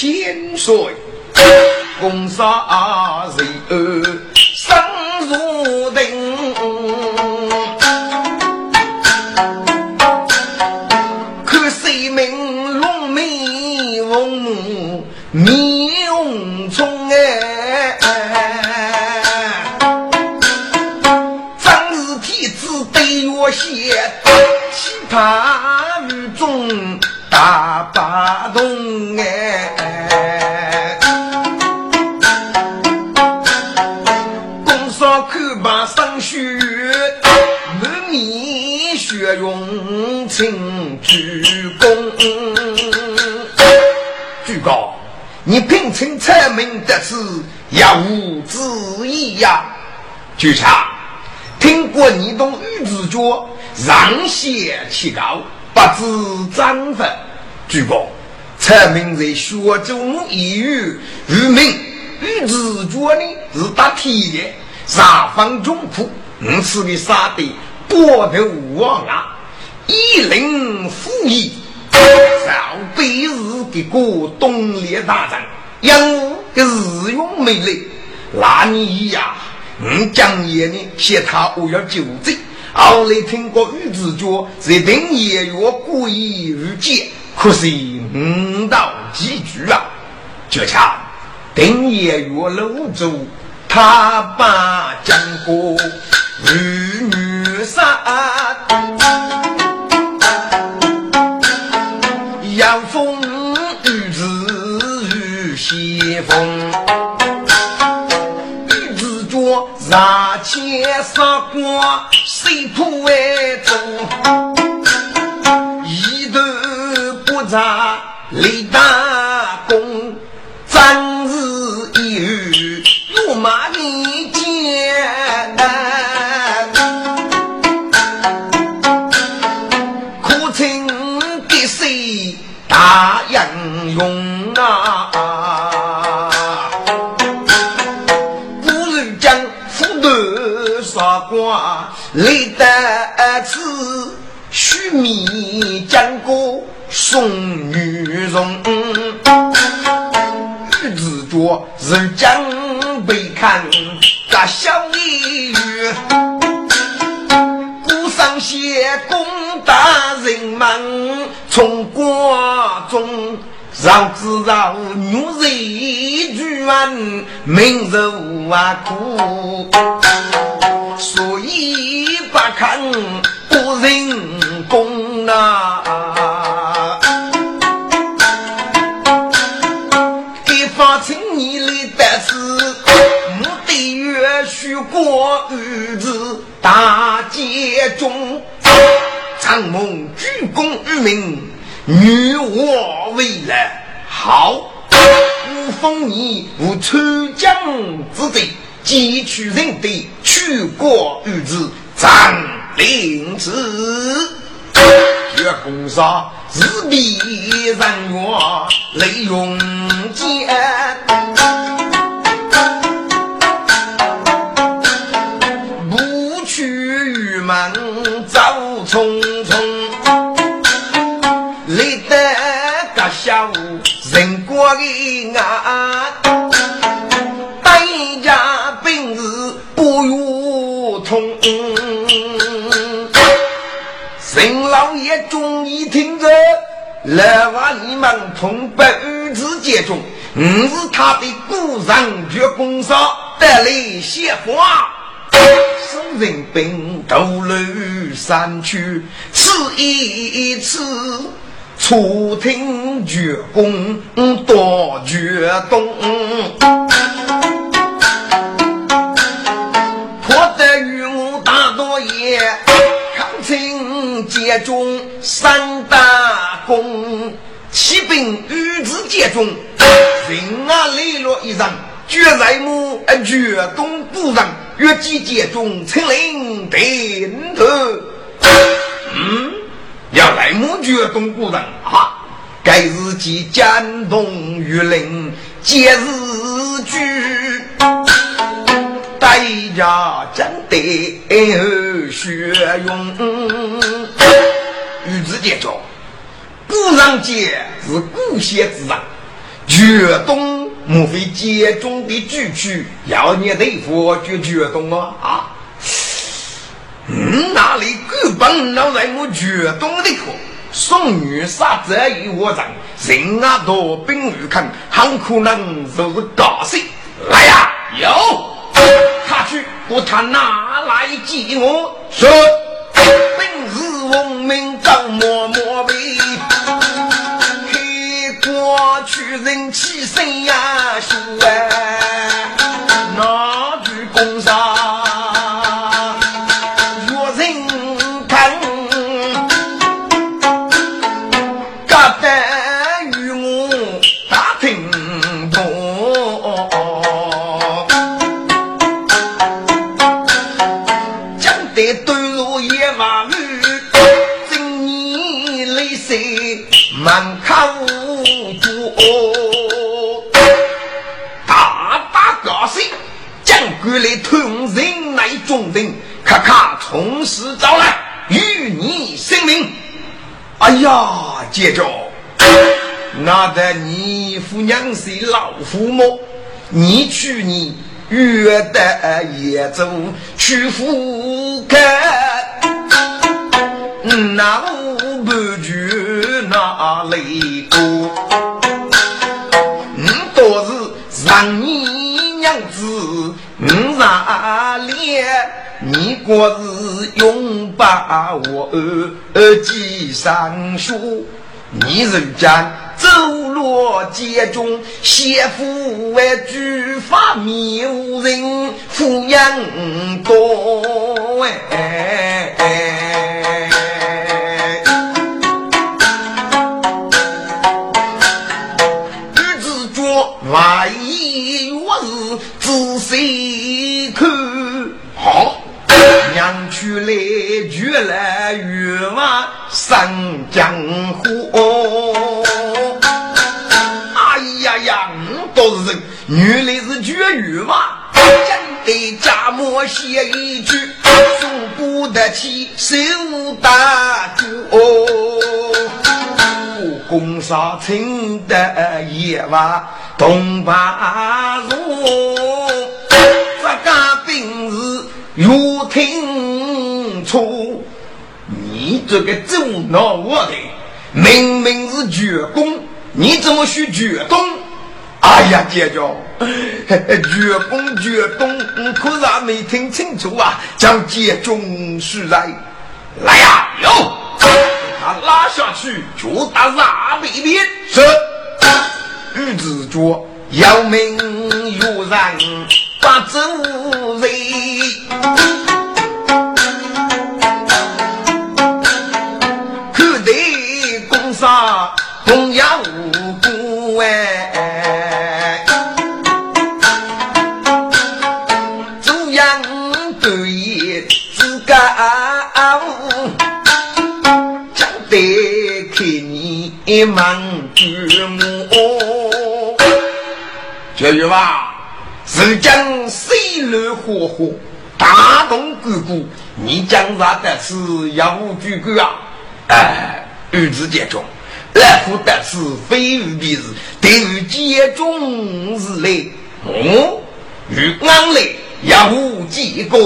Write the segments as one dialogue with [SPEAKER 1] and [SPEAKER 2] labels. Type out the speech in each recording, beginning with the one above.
[SPEAKER 1] 千岁？公杀人儿生如定，看谁名龙眉凤面红葱哎。写其他雨中你平清才明得知，也无之意呀，举茶。听过你懂玉子脚，让贤起高，不知章分。据讲，才明在学中一语，语名玉子脚呢是打铁的，上方中铺，五次的杀的波头王啊，一领富义，上辈子给过东列大战，养个日用美丽，那你呀？嗯，讲爷呢，嫌他我要救罪。后来听过玉子脚在等爷月故意遇见，可是五道几句啊。就像等爷月楼主，他把讲过玉女杀，杀千杀光，谁扑外走？一头不扎立大功，战日一日落马的剑，可称的谁大英雄啊！光立得此，须弥将过送女容。玉子脚是将被看，个小一语，鼓上谢公大人们从国中。让子让女人居安，民人啊苦，所以不看不人工呐。一方青年来得是，目的越许过日子大街中，长梦鞠躬于民。女我为来好，无封你无出江之罪，汲取人的去国与之张灵子，月公杀日比人月雷永坚，不去门走匆匆。累得个下午人过的啊，大家本事不如同。陈老爷终于听着，来话你们同北玉子接中，我是他的故人绝公上带来鲜花。送人兵渡庐山去，此一次初听绝公多绝动，清接中三大功，骑兵与之接中，人啊磊落一人。绝在母，绝东古人，越季节中成林顶头。嗯，要来母绝东古人啊！该日即江东玉林节日聚，大家真得学用。与之结交，古人杰是古先之人，绝东。莫非街中的剧曲要你对付就决动了啊？嗯，哪里根本老在我决动的课？送女杀这一窝人，人啊多兵如看，很可能就是高兴。来呀，有去，我他哪来接我？说，本是文明张默默为。过去人气生呀秀哎，满口。原来同人来中人，咔咔从实招来，与你性命。哎呀，姐姐，那得你父娘是老父母，你去你约得也走去赴客，那我不去哪里过？你倒是让你娘子。五十年，你过是永把我儿记上书。你人家走落街中，媳妇为举法迷无人，抚养多哎。越来越往上江湖。哎呀呀，都是人，原来是绝育嘛！真得家母写一句，送不得起手大主。公杀称的夜晚东巴路，这个兵是如听。错，你这个走脑我的，明明是绝功，你怎么学绝东？哎呀，姐姐，绝功绝东，可是没听清楚啊！将接中是来，来呀，有，他拉下去就打那里边。是，玉子桌要命有人把走人。杀公鸭无辜哎，中央对也自家务，讲得看你忙举目。这句话是讲水流火火，大动干戈，你讲啥的是要举个啊？哎。与之接中，来福得是非于彼事，对于接中是嘞。哦，与安嘞也无几个，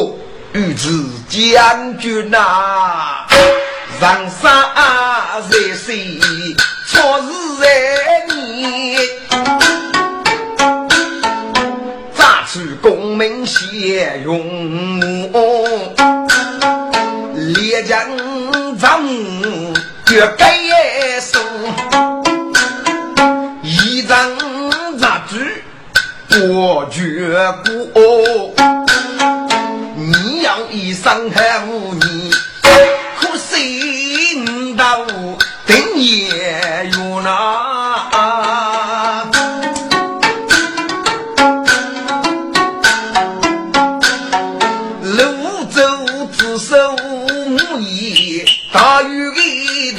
[SPEAKER 1] 与之将军呐，上山在水错是在你。咋出功名显荣？烈将咱绝该我绝不。你要一生害无你，可惜到等夜月那。大雨一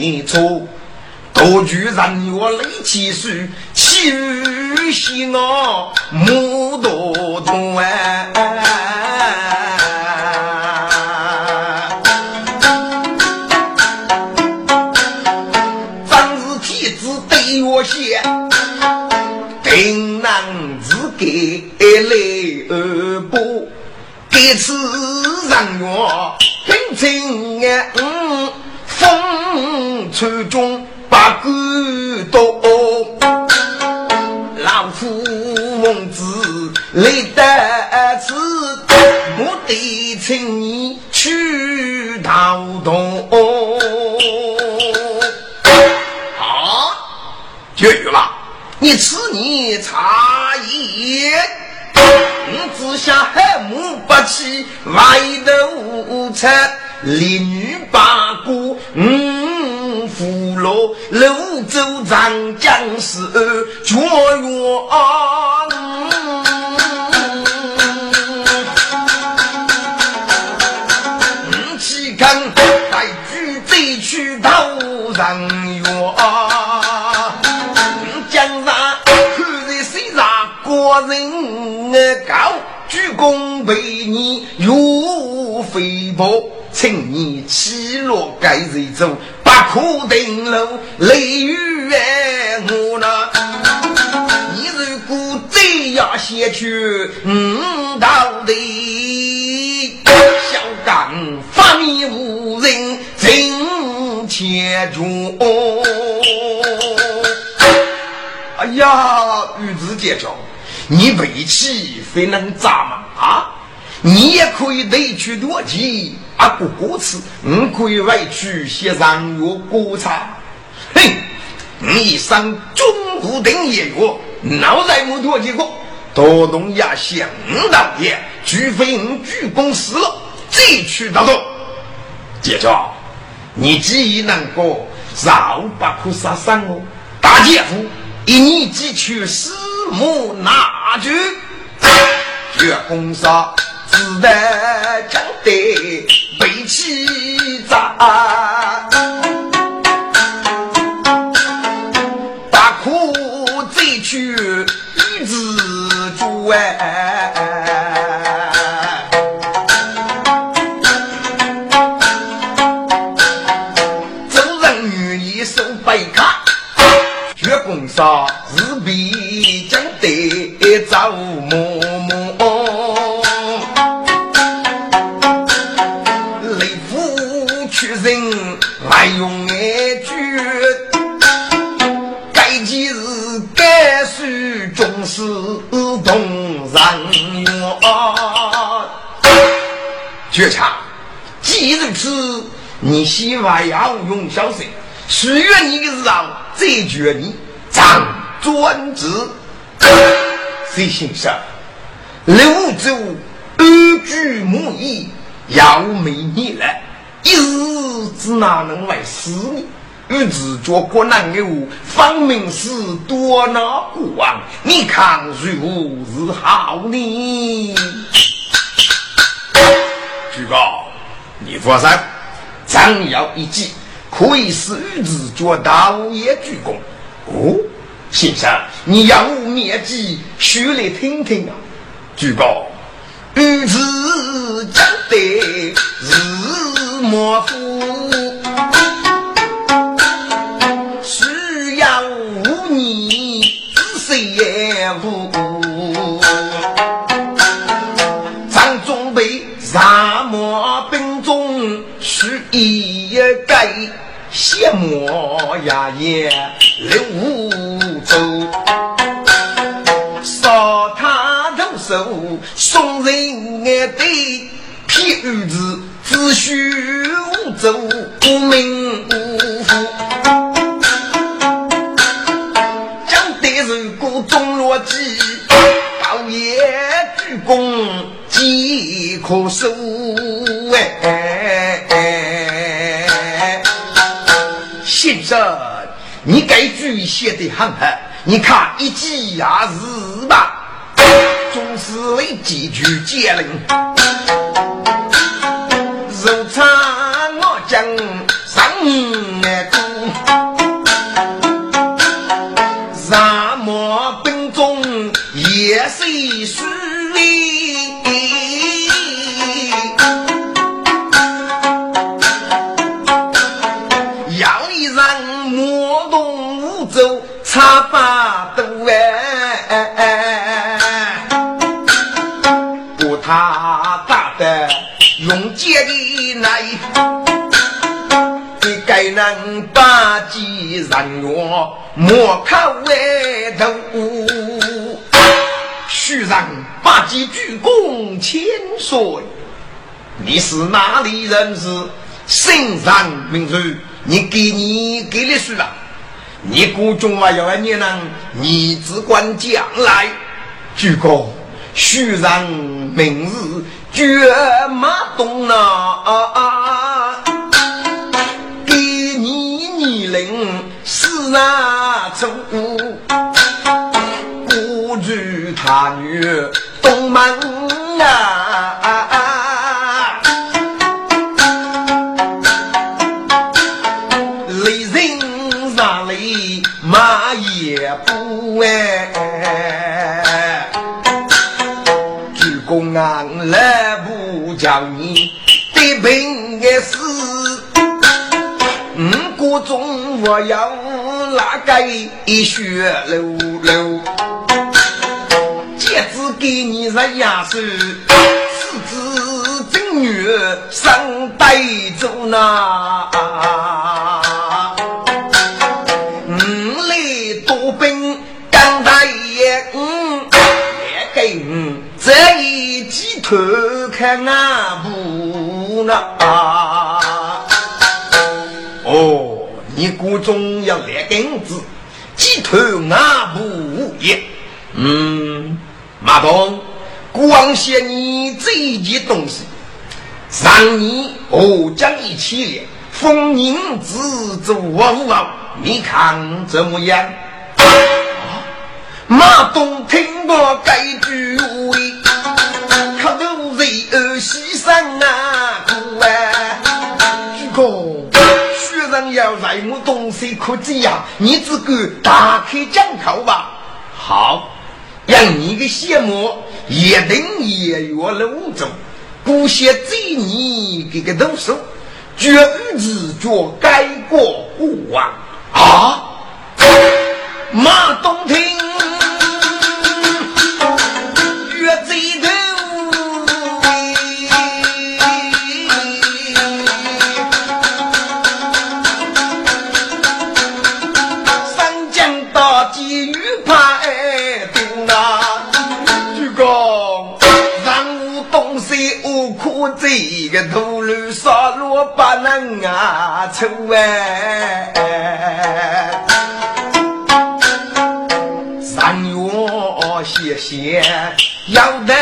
[SPEAKER 1] 念错，多举人月泪起水，气雨洗我目多痛哎。张是天子对我写，定难自给来。二不给此人缘，平静嗯，风吹中把骨多。老夫孟子累得此，我得请你去逃动。
[SPEAKER 2] 啊，绝育了！你此你差也。
[SPEAKER 1] 只下海母不起，外头菜，烈女八股，五福禄，泸州长江是绝缘。五七更带举贼去投人冤，江上看在谁上国人高。鞠躬为你如飞薄，请你起落该日中，不可定路泪雨哎我那。你如果再要先去，嗯，到底小刚发面无人真切住。
[SPEAKER 2] 哎呀，玉子姐姐。你为妻非能咋嘛啊？你也可以内去多吉啊，过过次，你可以外去些上月过茶。哼，你一生中午等夜月，脑袋没多几个，多动也想到也，除非你鞠躬死了，再去当中。姐姐，你既能够饶不可杀生哦，大姐夫一年即去死。木拿去，月公杀，只得将得起扎，大哭再去玉子住哎，绝强，既如此，你希望要用小心，许愿你的日后再决你张专职。谁心上？六州安居满意，要没你了，一日之哪能为死呢？与自觉国难的我，方明是多难过啊！你看如何是好呢？
[SPEAKER 1] 举高，你放心，张瑶一计，可以使玉子做大也鞠躬。哦。先生，你要我面积，说来听听啊！举高，日子将得日莫负，一改，谢莫牙也留走，烧他头手送人眼对，偏儿子只需无走无名无福，将得人过中落计，报业鞠躬即可收哎。先生，你该句写得很好，你看一句也是吧？总是为几句接令，肉肠走，插把刀哎，不他打的用剑的来，你该能把几人我莫靠外头，须让把几鞠躬千岁。你是哪里人士？身上名字，你给你给的书了。你估中啊，要你能，你只管将来。鞠躬，须让明日绝马东啊！给你你领是哪处？孤举他女东门啊！叫你得病的事。五谷中我要那个一血流流，戒指给你是牙手，四子正女上带走那。五来多兵刚大爷，嗯，来给我这一记头看俺不那。哦，你估中要来根子，鸡头俺不也？嗯，马东，光写你这一件东西，让你我将一起来，封银子做王王，你看怎么样？马东听我该句话，可这样？你只管打开讲口吧。好，让你个羡慕一定也有了五种，古些罪你给个动手，绝不自觉改过过往啊！马东亭，个头颅杀戮不能啊抽哎，三月谢谢要得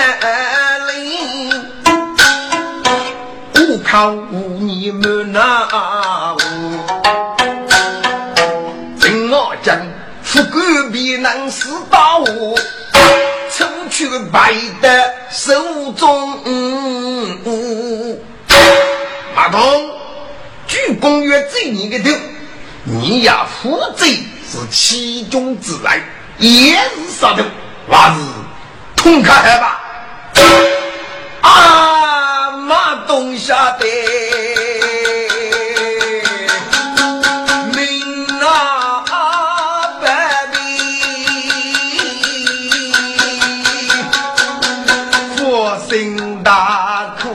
[SPEAKER 1] 令，我靠你们那。真我讲，富贵必能使大我，去白的手中。嗯嗯马东，鞠躬约罪你个头，你呀负罪是其中之外，也是杀头，还是痛快吧？啊，马东下得。大苦，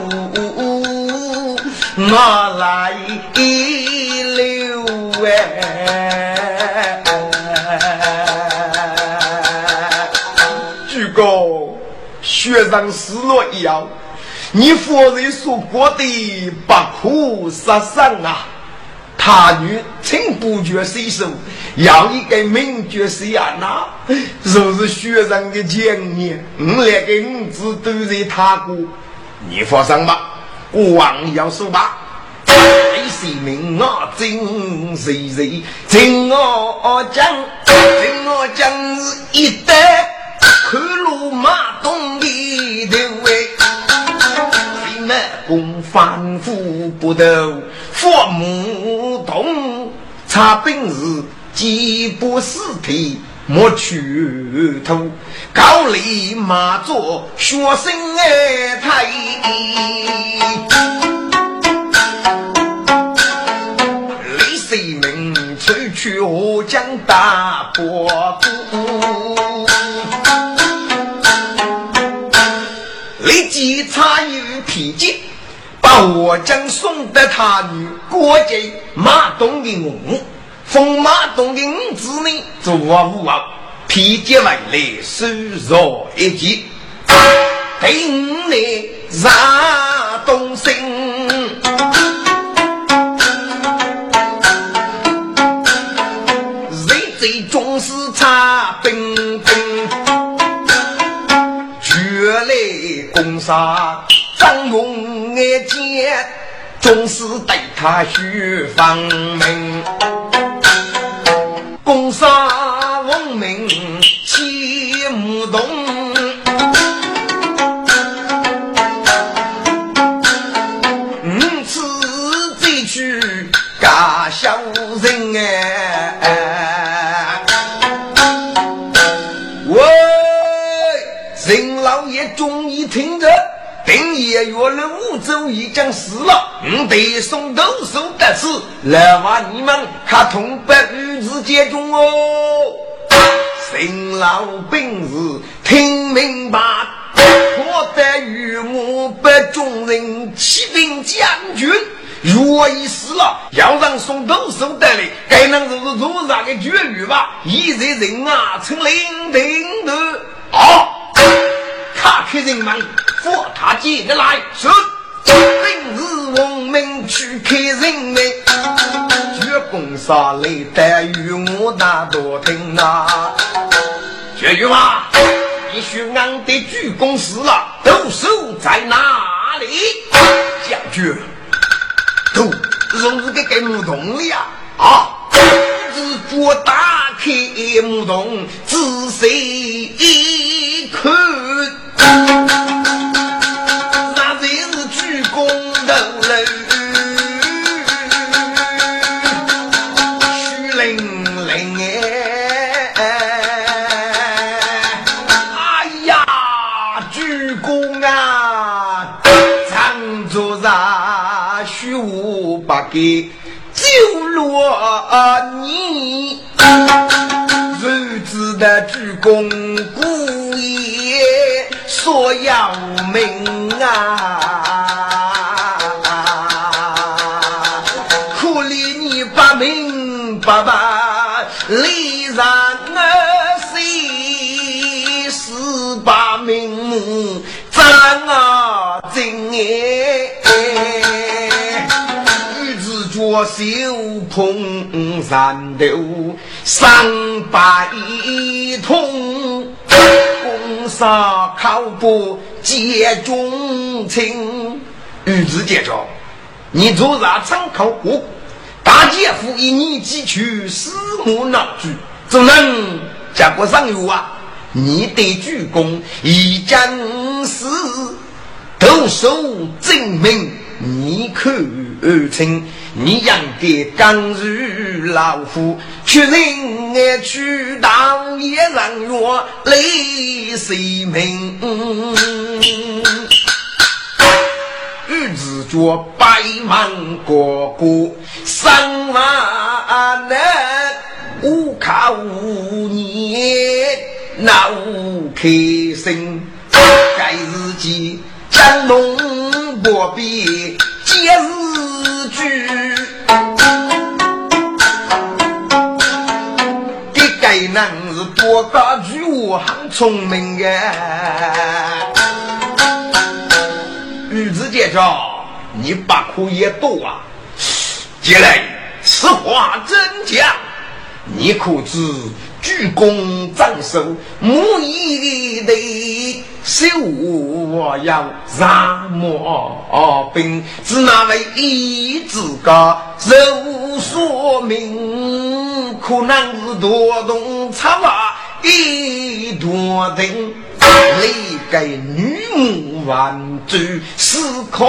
[SPEAKER 1] 我
[SPEAKER 2] 来留哎。鞠躬，学生失落一样，你夫人所过的不可杀生啊！他女请不觉洗手，要一个名角色啊！那若是学生的建议，我来给五子都在他过，你放心吧，我王要说吧。谁是名啊？真谁谁？真我讲，真我讲是一代看路马东的头哎，谁功反复不斗。佛母洞查本事，几不尸体莫去头，高丽马座学生哎太，李世民出去河江大伯姑，立即参与体检。把我将送得他女过节马东的我，风马东的五子呢，做五王，披肩回来收入一件，对五年杀东升，人最重视查兵兵，绝来攻杀。张勇眼见，总是对他许方明，州已经死了，我得送豆手得此，来话你们看同白玉子接中哦。新老兵士听明白，我得与我白众人起兵将军，若已死了，要让送豆手得来，该能是路上的绝育吧？一在人啊，成领兵的啊，卡客人们。佛他接得来，是今日王明去看人门，绝公杀来待遇我大多听呐。这句话必须俺得主公死了，都守在哪里？将军，都若是个给木桶里啊啊！只脚打开木桶，仔细一看。给救了你，如此的鞠躬，故也所要命啊！命白白离让我谁是把命斩啊真哎！我手捧山头三百桶，公杀靠不接忠情。玉子姐着，你做啥参考过？大姐夫一年几去私募闹剧，怎能结果上有啊？你得鞠躬，一将士投手证明，你可称。你养的刚如老虎，去人爱去当野人哟，累死命。日子过百万个过，生活呢无靠无念，那无开心。改自己，将农不比皆是猪，
[SPEAKER 1] 这改男是多家具，很聪明个。玉子姐姐，你把苦也多啊！接来，此话真假？你可知鞠躬斩首，母以的手要杀莫兵，只那位一字个肉说明，可能是多动插话一多定，你给女母万岁，是可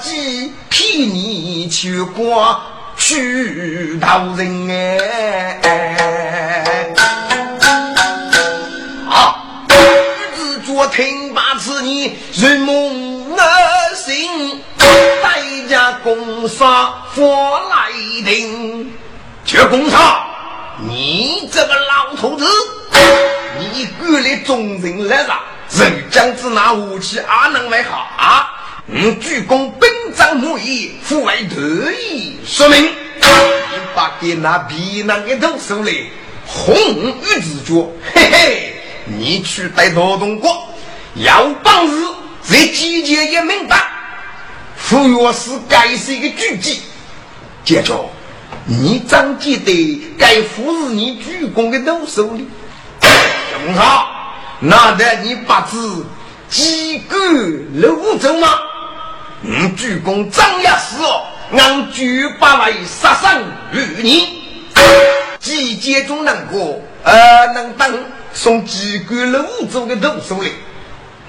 [SPEAKER 1] 记替你去过。去道人哎！啊！自作听罢此言，如梦而醒，代价攻杀佛来定。却攻杀你这个老头子！你管理众人来杀，人将之拿武器阿能为好啊？你鞠躬兵长木仪，父为得意，说明你把给那皮囊给都收来，红玉子脚，嘿嘿，你去带劳动国，要帮日在集结也明白，傅若是该是一个狙击，接着你张记得该服侍你鞠躬的都手里，正好，那得你把字几个楼走吗？你鞠躬张牙死哦，俺举八来杀生与你，集结中能过，呃，能等送机关楼走的都手里，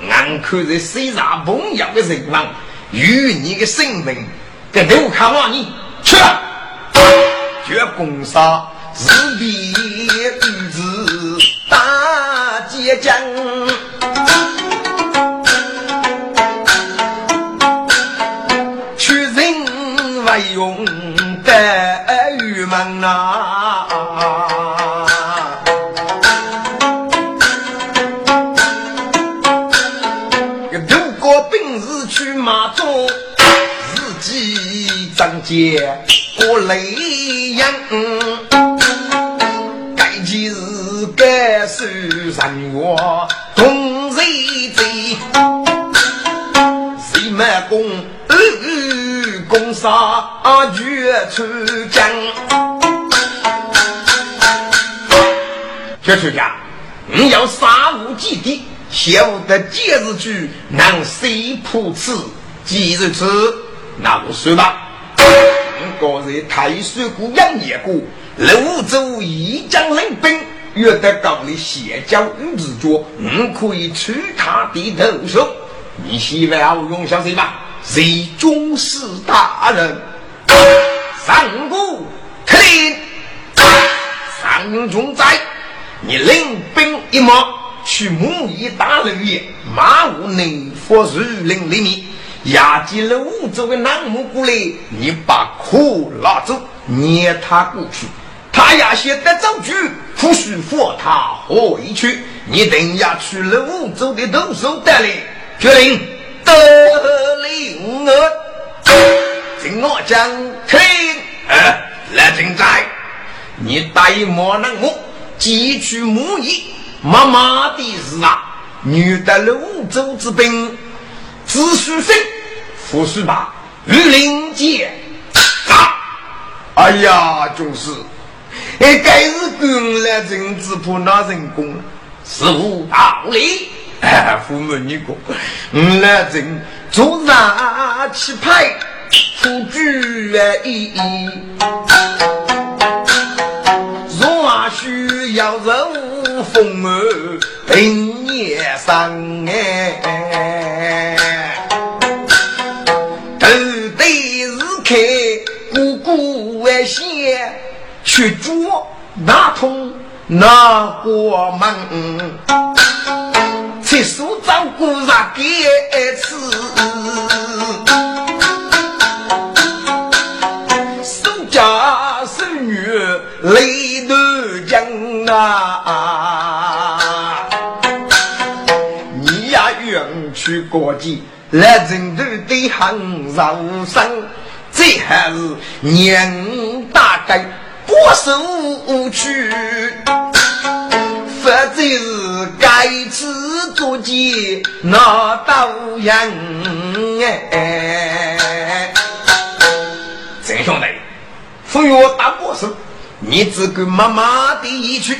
[SPEAKER 1] 俺看在身上朋友的人望，与你的性命，给都看望你去，绝攻杀日比日子大结将。用的玉门呐，如果本事去马中，自己张杰过雷阳，该几日该受人我同谁贼，谁没功？攻杀绝出江，绝出江，你要杀无忌地，晓得今日去能谁破此？今日此，那我说吧。我在太水谷养业过，泸州一将领兵，约得高的邪教与子脚，你可以取他的头手。你希望我用上谁吧？谁军事大人，上古特令，上中在，你领兵一马去木易大人也，马无内佛树林里面，押进了五州的南木谷里，你把苦拉走，撵他过去，他要先得走去，不许佛他回去，你等下去了五州的动手带领，决定。得令我，听我讲听，来听在，你带莫能木，汲取木易，妈妈的事啊，女的泸州之兵，只许生，不许把御林剑！哎呀，就是，哎，该是跟来人子破那人工，是无道理。父母你讲，我来正做上气派，出居意，若需要人风儿平夜上哎，捉那通那过门。七叔照顾上给次，守家守女泪断肠啊！你呀，远去过节，来成都的很受伤，这还是年大概不受去。就是该次做鸡那道人哎。
[SPEAKER 2] 陈兄弟，不要打过手，你只管慢慢的一去。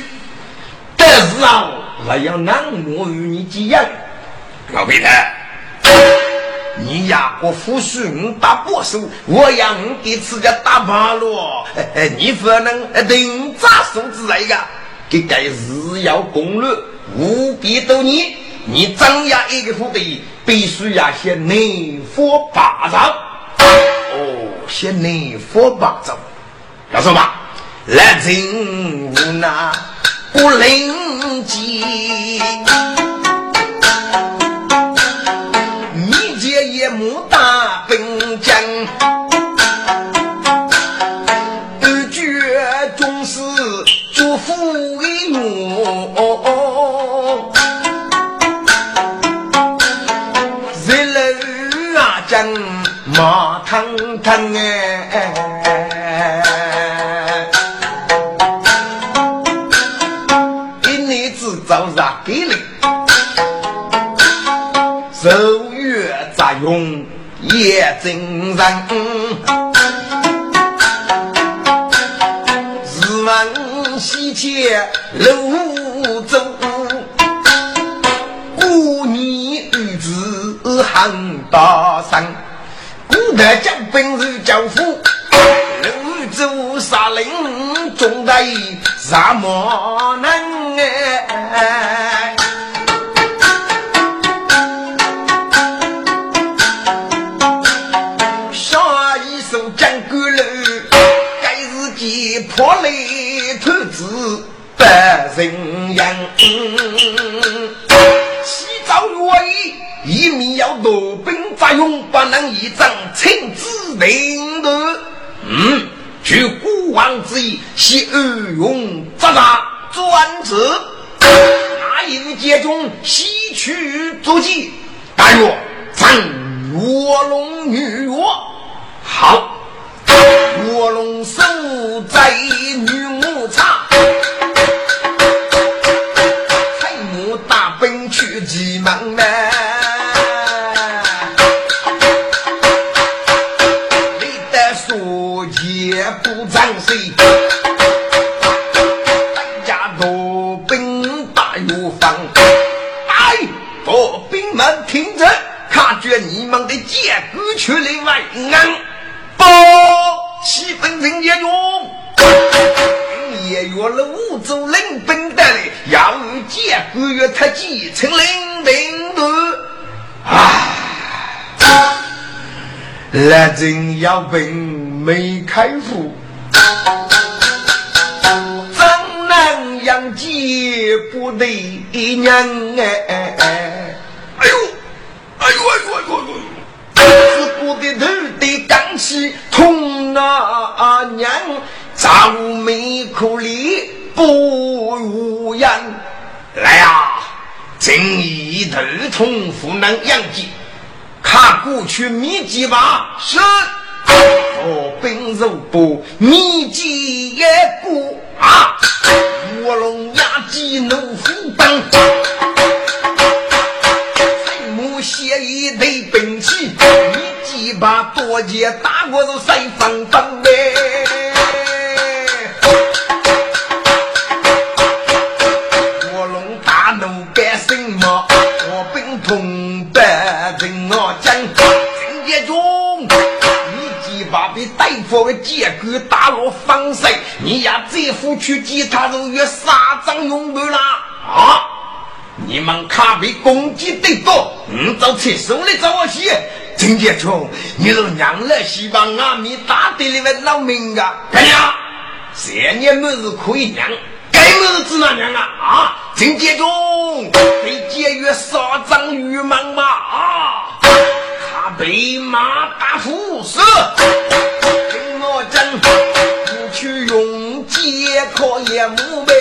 [SPEAKER 2] 但是啊，我要难我与你几样。
[SPEAKER 1] 老皮太，你压过富庶，你打波手，我让你给自家打趴了。你不能定砸手之类的。给该日要攻略，务必到你。你张牙一个副队，必须要先内火霸掌。哦，先内火霸掌。要说吧，来人无奈不灵机，马腾腾哎，一年只早上给力，手月杂用也真人，日教父，六州杀灵中带啥么能哎？下一首讲古楼，该是几破雷头子百人样。西朝月一米要多兵。法用不能以正亲自领导，嗯，据古王之意，系二用扎扎专职，哪一节中吸取足迹？大约战卧龙女卧，好，卧龙守在女木茶，黑木大兵去急忙来。们的剑骨出来为安，报七分人也用，也约了五州领兵的嘞，要与剑骨约他继承领兵的啊！来人要兵没开府，张南杨杰不得娘哎！哎呦！哎呦哎呦哎呦哎呦！自古的头的刚气痛啊娘，早没苦力不如人。来呀，正义头痛不能养疾，看过去秘籍吧。是，我本肉不秘籍也不啊，卧龙压鸡怒虎当。写一堆兵，把多剑打我都三分分呗。卧龙大怒干什么？我兵同百人我讲，陈杰忠，一几把被对方的剑骨打落方身，你呀这副去击他都约杀张勇不啦？啊！你们卡被攻击得多，你找厕所来找我去。陈杰忠，你是娘来希望阿弥大队里面闹命啊？干娘，这年么子可以娘，该么子只能娘啊？啊，陈杰忠，被节约杀张玉忙吧？啊，他被马打虎死，听我讲，不去用剑可也木呗。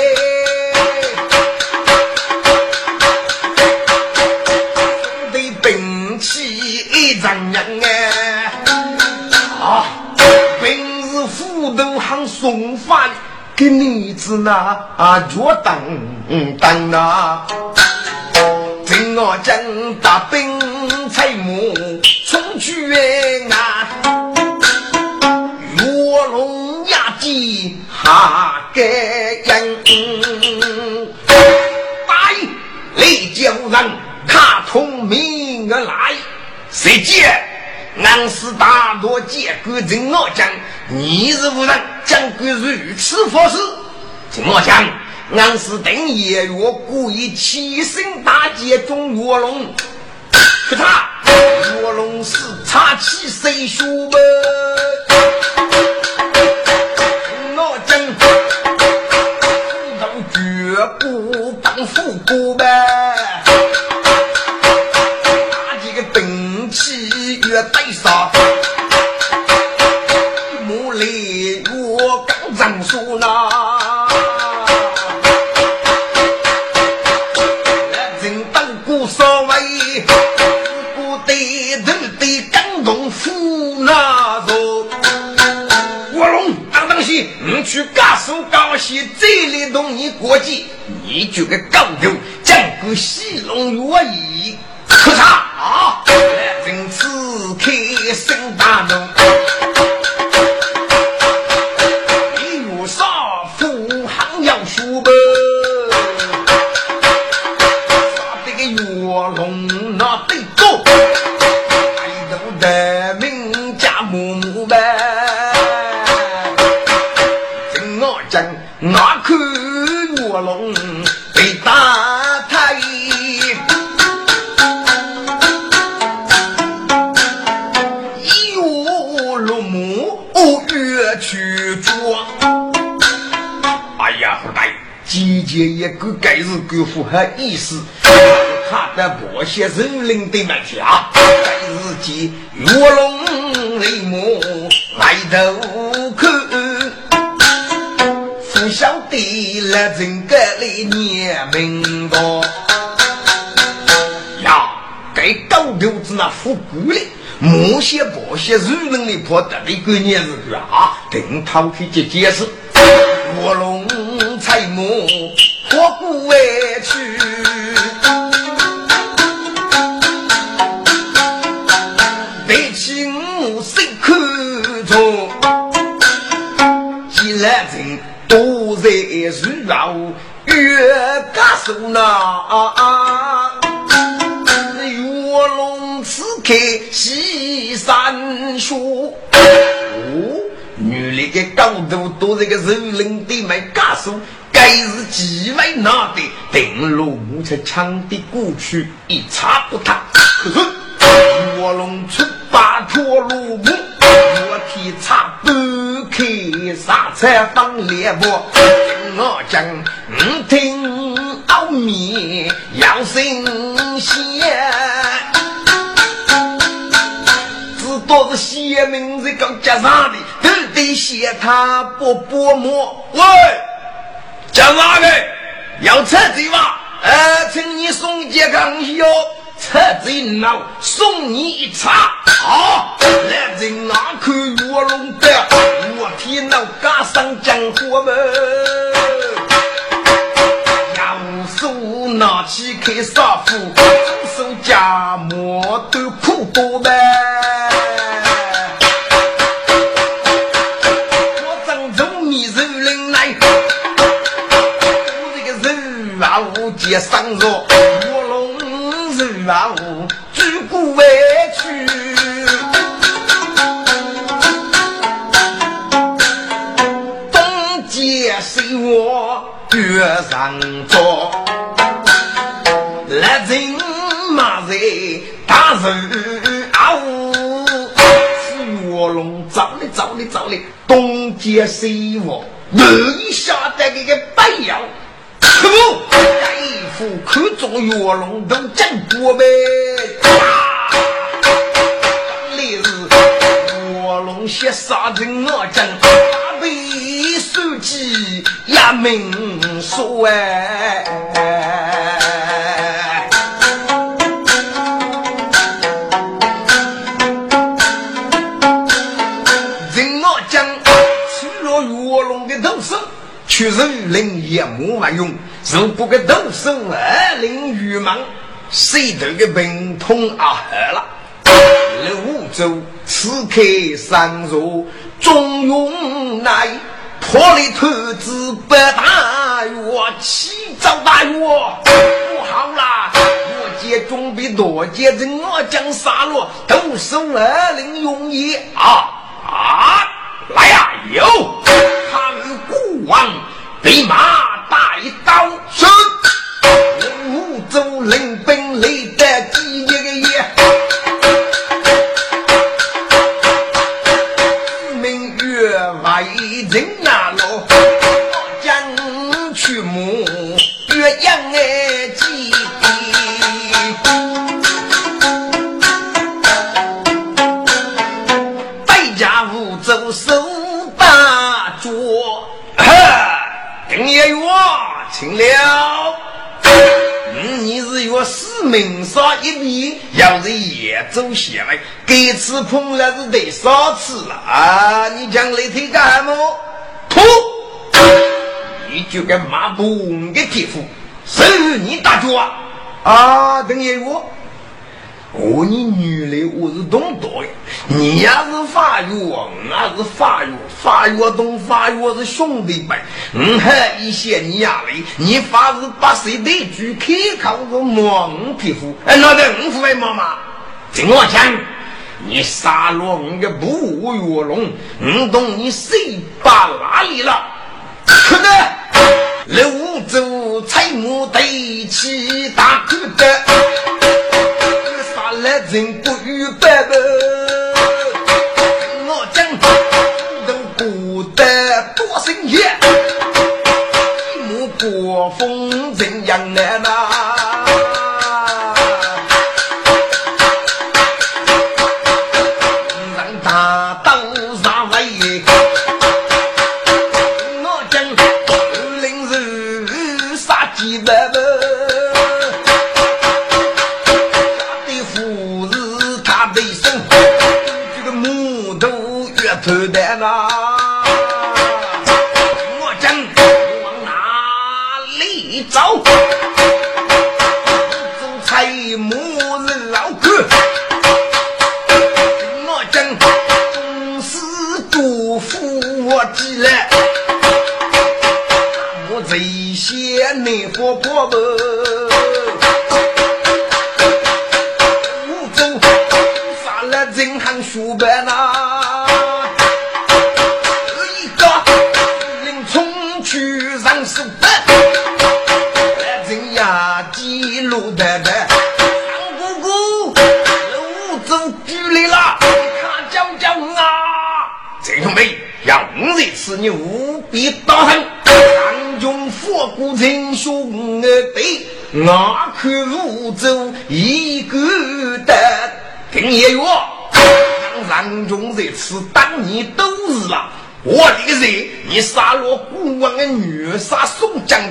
[SPEAKER 1] 哎，啊，平日斧头行送饭，给女子那脚蹬蹬那，正我将大兵采木冲去啊，卧龙压鸡哈个人，大爷雷叫人他通明而来，谁见？俺是大罗结果真我讲，你是无人将官如此方式。真我讲，俺是等夜月故意起身大捷中卧龙，可他卧龙是插起谁说吧？去告诉高西，这里同你过节，你就个高头将个西龙愿意。咔嚓啊！从此开心大怒，季节一个该日够符合意思，他的某些人领的买家，该日间月龙雷母来头看，不晓得了整个来年明多。呀，该高头子那复古的，某些某些人的破得的个年日个啊，等他去接解释。破鼓外去，背起我手口中，既然人都在树上，越加手那。卧龙此刻西山树。女的的高度都是个肉人的买家属，该是几位拿的定路木才抢的过去一查不他。可是卧龙出八脱路木，我替查不开啥才放猎物。我讲你听奥秘要新鲜。都是写名字刚加上的，都得写他不薄膜。喂，加哪个？要车子吧？呃，请你送健康药，车子闹，送你一茶。好，来人拿口卧龙的，我天脑加上江湖门，右手拿起开杀斧，左手夹馍都苦多呗。夜上桌，卧龙是阿五，举国万曲。东街是我月上桌，来人马贼打人阿五，是卧龙，找你找你找你，东街是我，留下这个白杨，师傅。夫看中月龙都真多呗。当来是卧龙先杀人我真，大被手机也明说哎。人我讲，吃了月龙的头身。去人领也莫万用，如不个动手二领愚忙，谁头个病痛啊喝了？六州此刻上入中庸乃破里头子不大月，七朝大月不好啦！我接准备多接着我将杀戮，都送二领用意啊啊！来呀，有看孤王立马大一刀，
[SPEAKER 2] 是。
[SPEAKER 1] 五州领兵来要是也走下来，这次碰了是得少次了啊！你将来推干么？吐！你就跟马步的铁夫，是你打架啊！啊，等爷我。哦，你女的我是懂多的，你也是法院，我是法院，法院懂法院是兄弟辈。嗯哼，一些你呀嘞，你发是把谁的句开口是蒙皮肤，哎，那得五副为妈妈。听我讲，你杀了我个不月龙，你懂你谁把哪里了？可得，六州彩木对起大可得。人不与拜拜，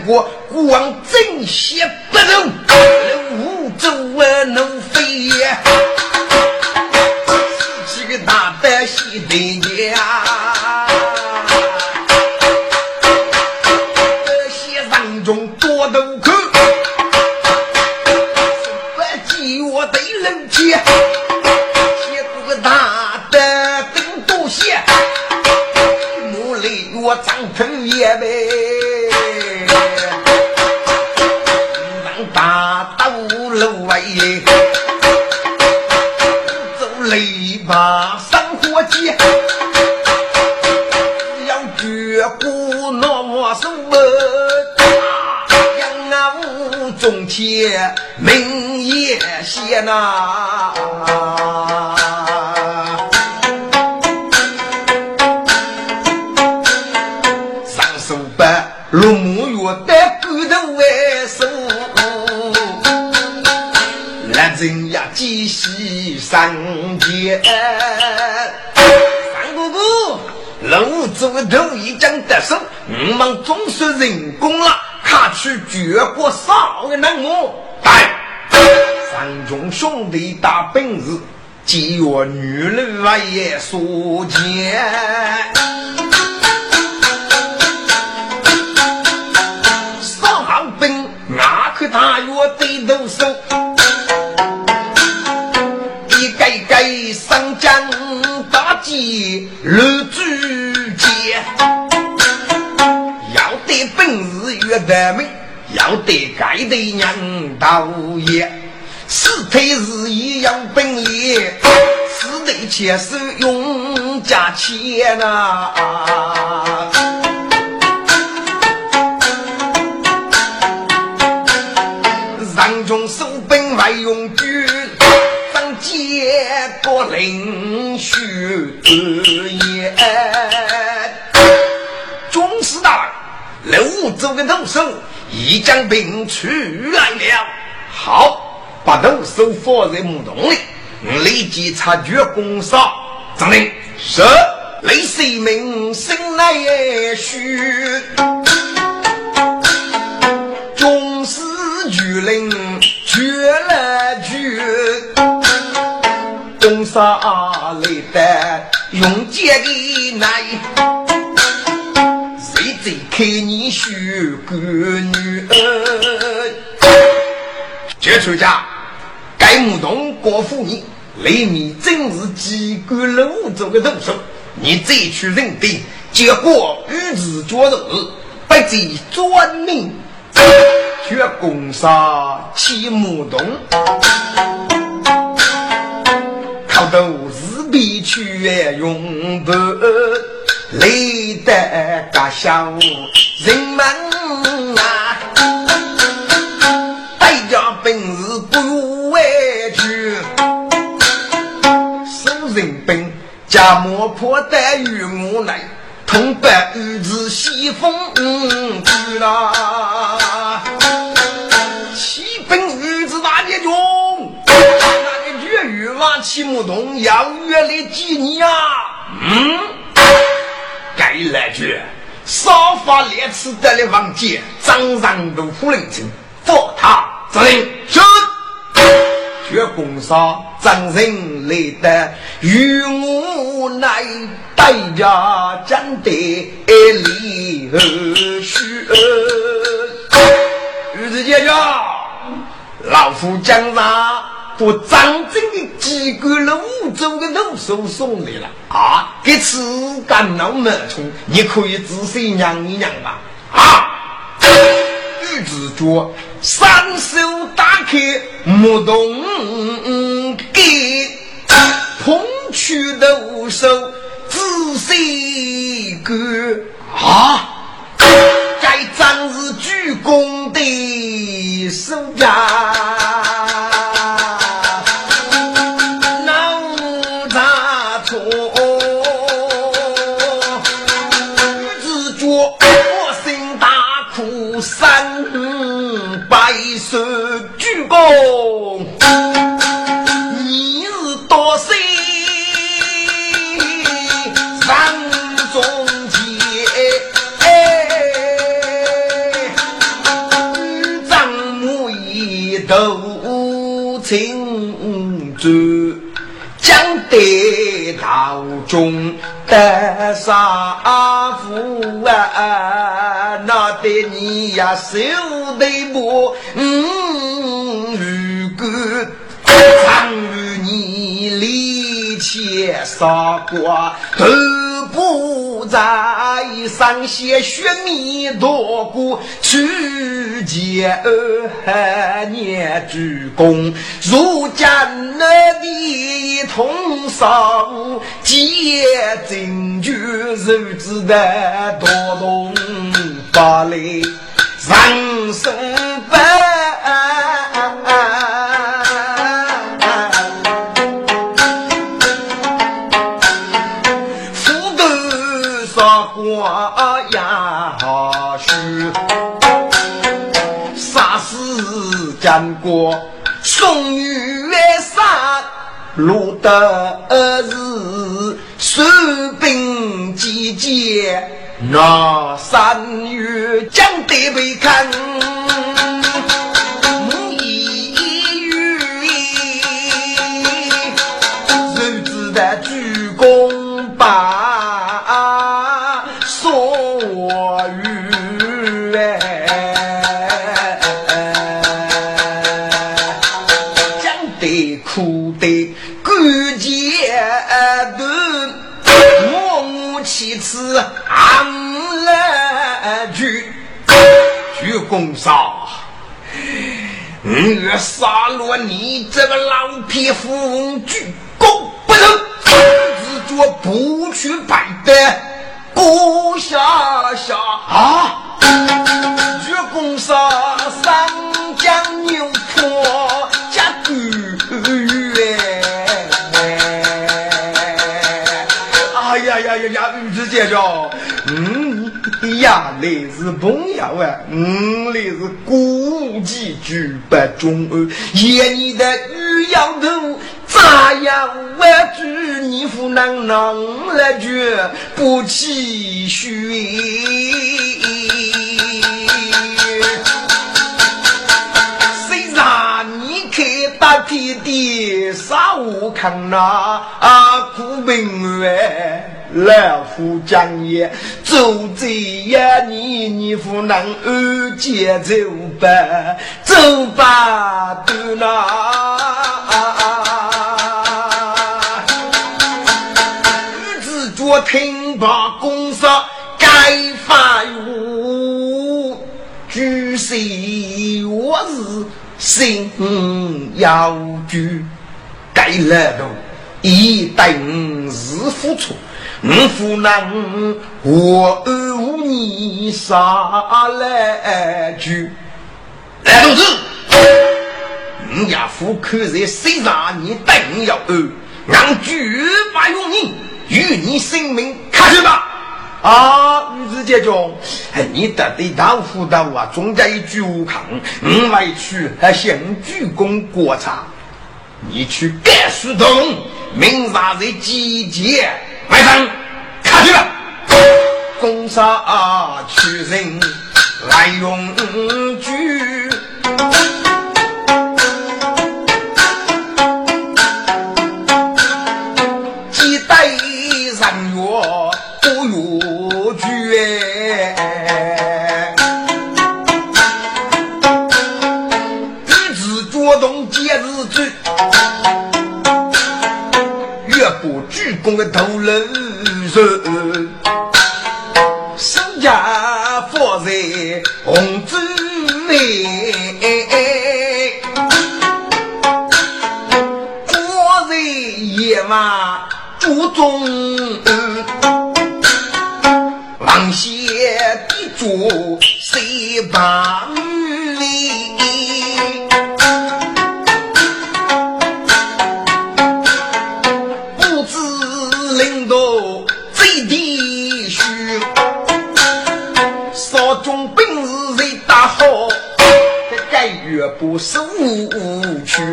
[SPEAKER 1] 我大刀路外，走雷把生活急，要绝不那么什么，杨啊五中天明也些呐。续上街。三姑姑，楼主头已将得手，我们总算成功了。卡去绝国少个人物，来，三中兄弟大本事，节约女人外也说钱。楼主杰，要得本事越得美，要得该得娘道爷。是退日一样本领，是得钱是用家钱呐、啊。结果领袖也。军师大人，刘州的头手已将兵出来了。好。把头手放在木桶里，立即察觉攻杀。张令
[SPEAKER 2] 是
[SPEAKER 1] 雷水明生来须，军师巨令绝了绝，攻杀来的用剑的来，谁在看你须个女儿？
[SPEAKER 2] 绝出家。该木洞过府你，雷米真是机关楼中的动手。你再去认定，结果与之决斗，不计专命，却攻杀起木洞，都是必去用不累得个笑人们啊，大家本事不。委屈，受人本，家莫破带与我来，同伴与子西风去了。起不动，要约来几年啊？嗯，该来句，少发烈士得了王杰，张上都夫人称，佛他责任是。绝攻杀，张人来的与我来代家将的离合须。于是姐姐，老夫将那我真正的机关了五州的头手送来了啊！给此干老满充，你可以仔细量一量吧。啊！玉子脚。双手打开木洞给捧去的五手仔细看啊！该仗是鞠躬的手呀。公你是多岁上中间，张母一头青珠，将得道中得杀父啊！那得你呀，手得不？嗯。常与你离切杀过，都不在上写血米多过，去见二年鞠躬，如今那地通烧，结证据日子的多动发来，人生不。战国宋玉山路得日，收兵集结那三月将得被
[SPEAKER 1] 坑。我杀了你这个老匹夫，举功不成，自作不去拜的，不下下啊！愚公杀，三江牛坡加官哎呀呀呀呀！玉子姐姐，嗯，呀，你是朋友啊，嗯，你是古籍举不中二，爷你的玉摇头，咋样万句你不能能来句不气虚？谁让你开大天地，杀我看那啊苦命哎！老夫讲也，走这呀，你你不能二节走吧，走吧都那。日子做听罢公杀，该发我，举谁我是心要举，该来的一等是付出。我夫能我二五你杀来句，来同志，你家父看在身上，你等要二，俺绝不用你与你性命开去吧。啊，玉子姐中，你得对大夫的啊，总在一句无抗，我外去还向鞠躬过场，你去干书东，明啥在季节。外甥，看去了，攻杀取人来用举，公个头颅人，身家放在红纸内，昨日夜晚注中，王谢的主谁把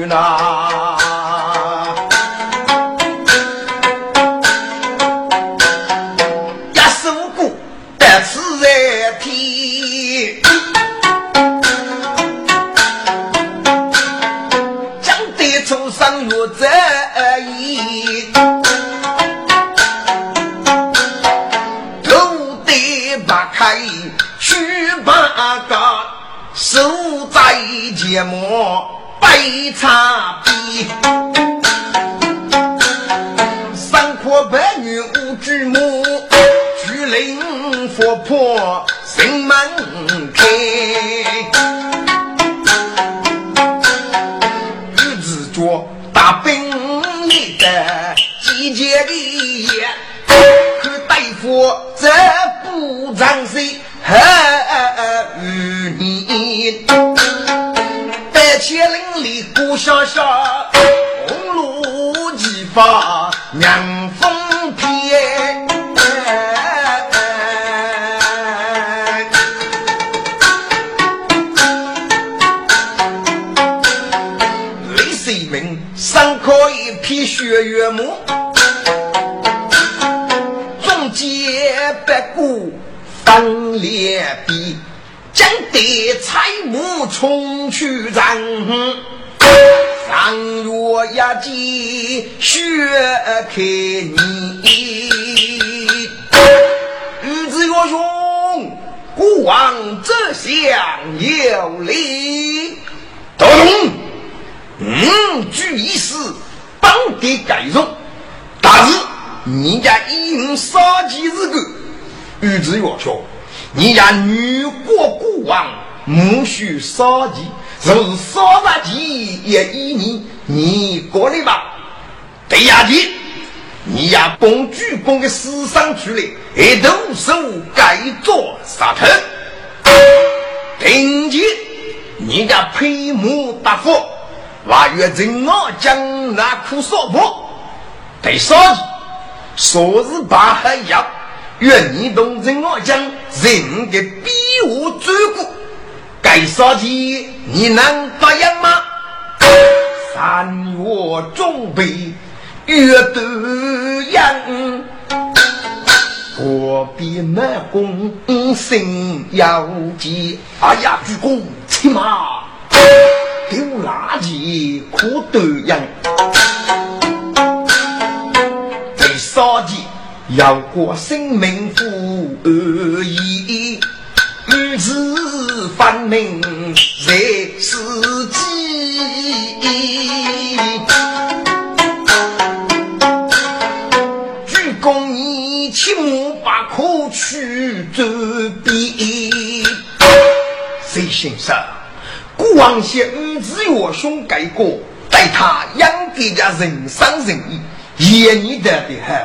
[SPEAKER 1] 呐！一首歌得此在天，将得出上月在意，头得打开去把个手。芥末白茶比，三阔白女五举目，巨灵佛婆心门开，日子着大兵一的季节里，可大夫这不长谁和你。千林里古乡下，红炉几把凉风片。李世民上可一匹血月木，中间白骨分裂壁。将得彩木冲去战，上月呀见雪开你。玉子岳兄，孤王这厢有礼。道中，嗯，据一事当得改容，但是你家因杀鸡之个，玉子岳兄。你家女国国王无需烧钱，若是烧了钱也依你，你过来吧。对呀，你，你呀，帮主公的死伤出来，一动手该做杀头。听见，你家配木大夫，话月人我将那苦说破，对烧钱，说是把还要。愿你同人我讲人的比我最过，该杀鸡你能答应吗？三月中备月都阳，何必满宫心要急？哎呀，主公，起码丢垃圾可都样，该杀鸡。要过生命富裕，日子分明在自己。鞠躬你起码把可去走遍。谁先生，古往些儿子岳兄改过，待他养给家人生人义，也你得的很。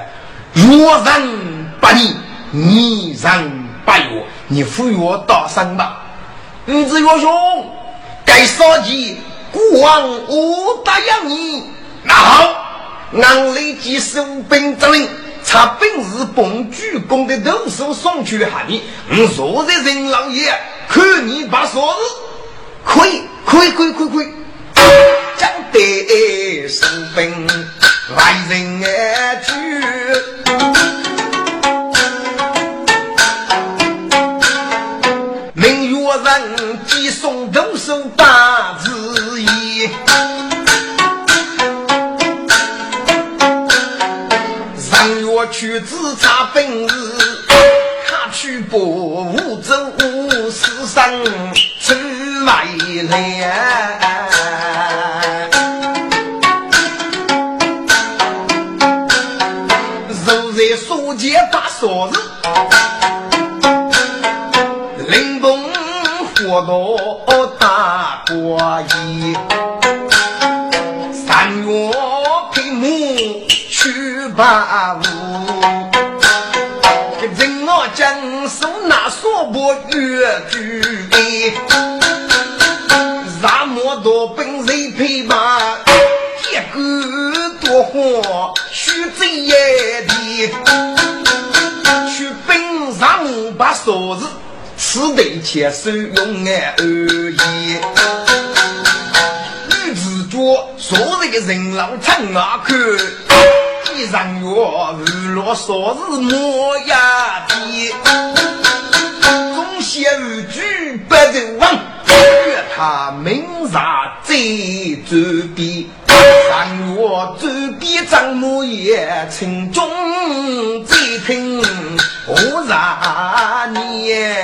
[SPEAKER 1] 若人不你，你人不我，你扶我大山吧。儿子岳兄，该杀鸡，国王我答应你。那好，俺立即收兵责令，查本是本主公的头手送去喊你。我坐在任老爷，看你把啥子？可以，可以，可以，可以，可以。将得收兵，来人去。结发锁子，灵动活到大过一，三月平木去把路，人我将手拿锁把月举杯，把嫂子此得钱手用爱而已。女子脚说这个人老长啊看，一上月娱乐少日莫呀的，总写一句不人忘，愿他明察在周边。让我周边张木叶，城中再听无杂念